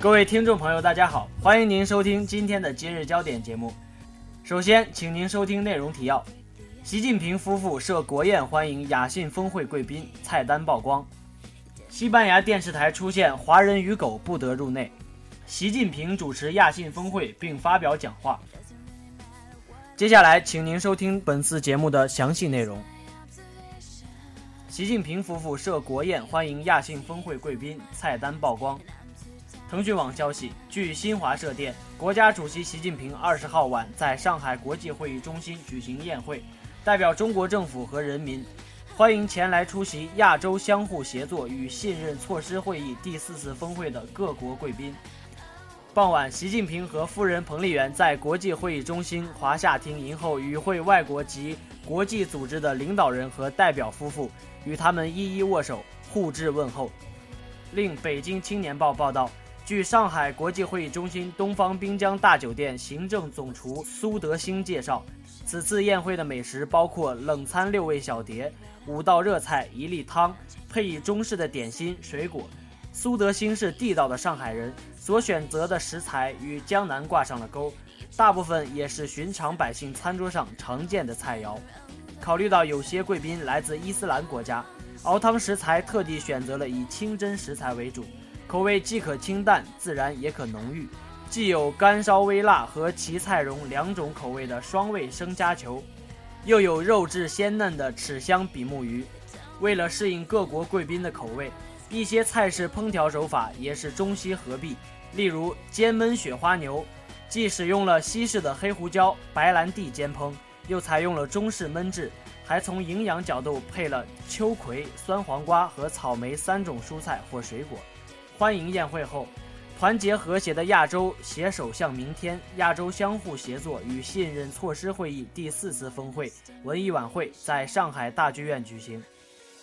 各位听众朋友，大家好，欢迎您收听今天的今日焦点节目。首先，请您收听内容提要：习近平夫妇设国宴欢迎雅信峰会贵宾，菜单曝光；西班牙电视台出现华人与狗不得入内；习近平主持亚信峰会并发表讲话。接下来，请您收听本次节目的详细内容。习近平夫妇设国宴欢迎亚信峰会贵宾，菜单曝光。腾讯网消息，据新华社电，国家主席习近平二十号晚在上海国际会议中心举行宴会，代表中国政府和人民，欢迎前来出席亚洲相互协作与信任措施会议第四次峰会的各国贵宾。傍晚，习近平和夫人彭丽媛在国际会议中心华夏厅迎候与会外国及国际组织的领导人和代表夫妇，与他们一一握手，互致问候。另，《北京青年报》报道。据上海国际会议中心东方滨江大酒店行政总厨苏德兴介绍，此次宴会的美食包括冷餐六味小碟、五道热菜、一粒汤，配以中式的点心、水果。苏德兴是地道的上海人，所选择的食材与江南挂上了钩，大部分也是寻常百姓餐桌上常见的菜肴。考虑到有些贵宾来自伊斯兰国家，熬汤食材特地选择了以清真食材为主。口味既可清淡自然，也可浓郁，既有干烧微辣和奇菜蓉两种口味的双味生虾球，又有肉质鲜嫩的豉香比目鱼。为了适应各国贵宾的口味，一些菜式烹调手法也是中西合璧。例如煎焖雪花牛，既使用了西式的黑胡椒、白兰地煎烹，又采用了中式焖制，还从营养角度配了秋葵、酸黄瓜和草莓三种蔬菜或水果。欢迎宴会后，团结和谐的亚洲携手向明天亚洲相互协作与信任措施会议第四次峰会文艺晚会在上海大剧院举行。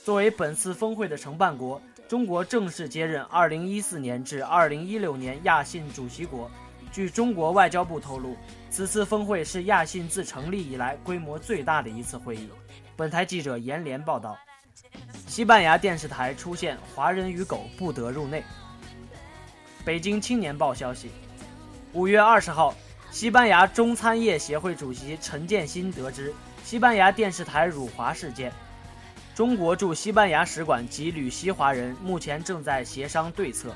作为本次峰会的承办国，中国正式接任2014年至2016年亚信主席国。据中国外交部透露，此次峰会是亚信自成立以来规模最大的一次会议。本台记者严连报道。西班牙电视台出现华人与狗不得入内。北京青年报消息，五月二十号，西班牙中餐业协会主席陈建新得知西班牙电视台辱华事件，中国驻西班牙使馆及旅西华人目前正在协商对策。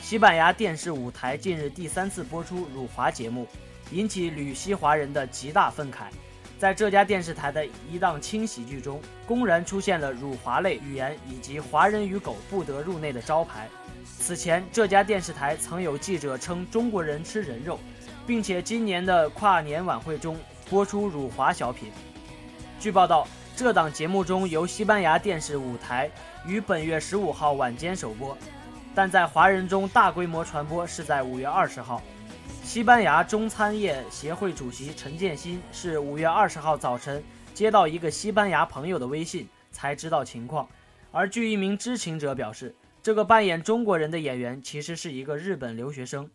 西班牙电视五台近日第三次播出辱华节目，引起旅西华人的极大愤慨。在这家电视台的一档轻喜剧中，公然出现了辱华类语言以及“华人与狗不得入内”的招牌。此前，这家电视台曾有记者称中国人吃人肉，并且今年的跨年晚会中播出辱华小品。据报道，这档节目中由西班牙电视五台于本月十五号晚间首播，但在华人中大规模传播是在五月二十号。西班牙中餐业协会主席陈建新是五月二十号早晨接到一个西班牙朋友的微信才知道情况，而据一名知情者表示。这个扮演中国人的演员其实是一个日本留学生，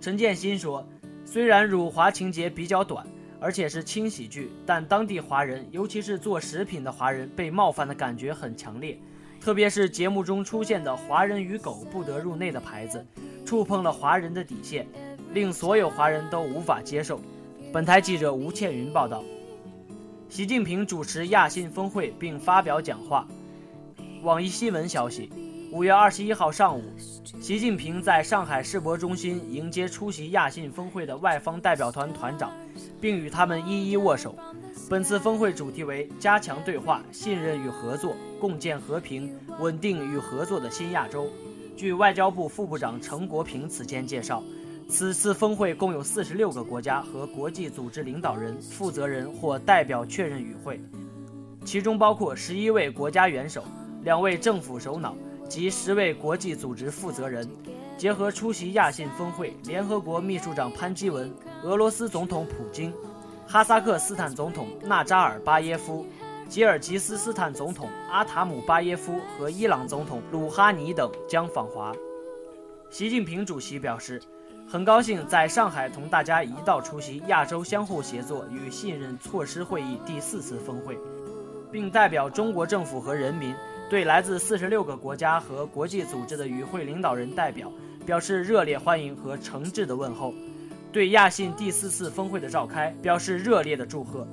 陈建新说：“虽然辱华情节比较短，而且是轻喜剧，但当地华人，尤其是做食品的华人，被冒犯的感觉很强烈。特别是节目中出现的‘华人与狗不得入内’的牌子，触碰了华人的底线，令所有华人都无法接受。”本台记者吴倩云报道。习近平主持亚信峰会并发表讲话。网易新闻消息。五月二十一号上午，习近平在上海世博中心迎接出席亚信峰会的外方代表团团长，并与他们一一握手。本次峰会主题为“加强对话、信任与合作，共建和平、稳定与合作的新亚洲”。据外交部副部长程国平此前介绍，此次峰会共有四十六个国家和国际组织领导人、负责人或代表确认与会，其中包括十一位国家元首、两位政府首脑。及十位国际组织负责人，结合出席亚信峰会，联合国秘书长潘基文、俄罗斯总统普京、哈萨克斯坦总统纳扎尔巴耶夫、吉尔吉斯斯坦总统阿塔姆巴耶夫和伊朗总统鲁哈尼等将访华。习近平主席表示，很高兴在上海同大家一道出席亚洲相互协作与信任措施会议第四次峰会，并代表中国政府和人民。对来自四十六个国家和国际组织的与会领导人代表表示热烈欢迎和诚挚的问候，对亚信第四次峰会的召开表示热烈的祝贺。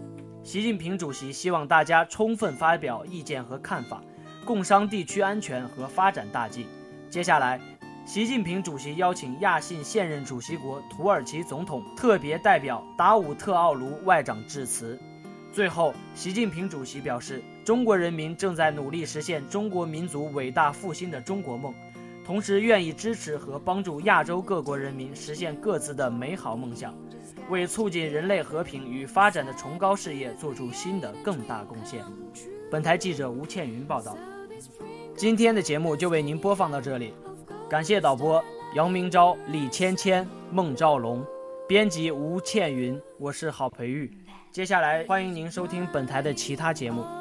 习近平主席希望大家充分发表意见和看法，共商地区安全和发展大计。接下来，习近平主席邀请亚信现任主席国土耳其总统特别代表达武特奥卢外长致辞。最后，习近平主席表示，中国人民正在努力实现中国民族伟大复兴的中国梦，同时愿意支持和帮助亚洲各国人民实现各自的美好梦想。为促进人类和平与发展的崇高事业做出新的更大贡献。本台记者吴倩云报道。今天的节目就为您播放到这里，感谢导播杨明昭、李芊芊、孟兆龙，编辑吴倩云，我是郝培玉。接下来欢迎您收听本台的其他节目。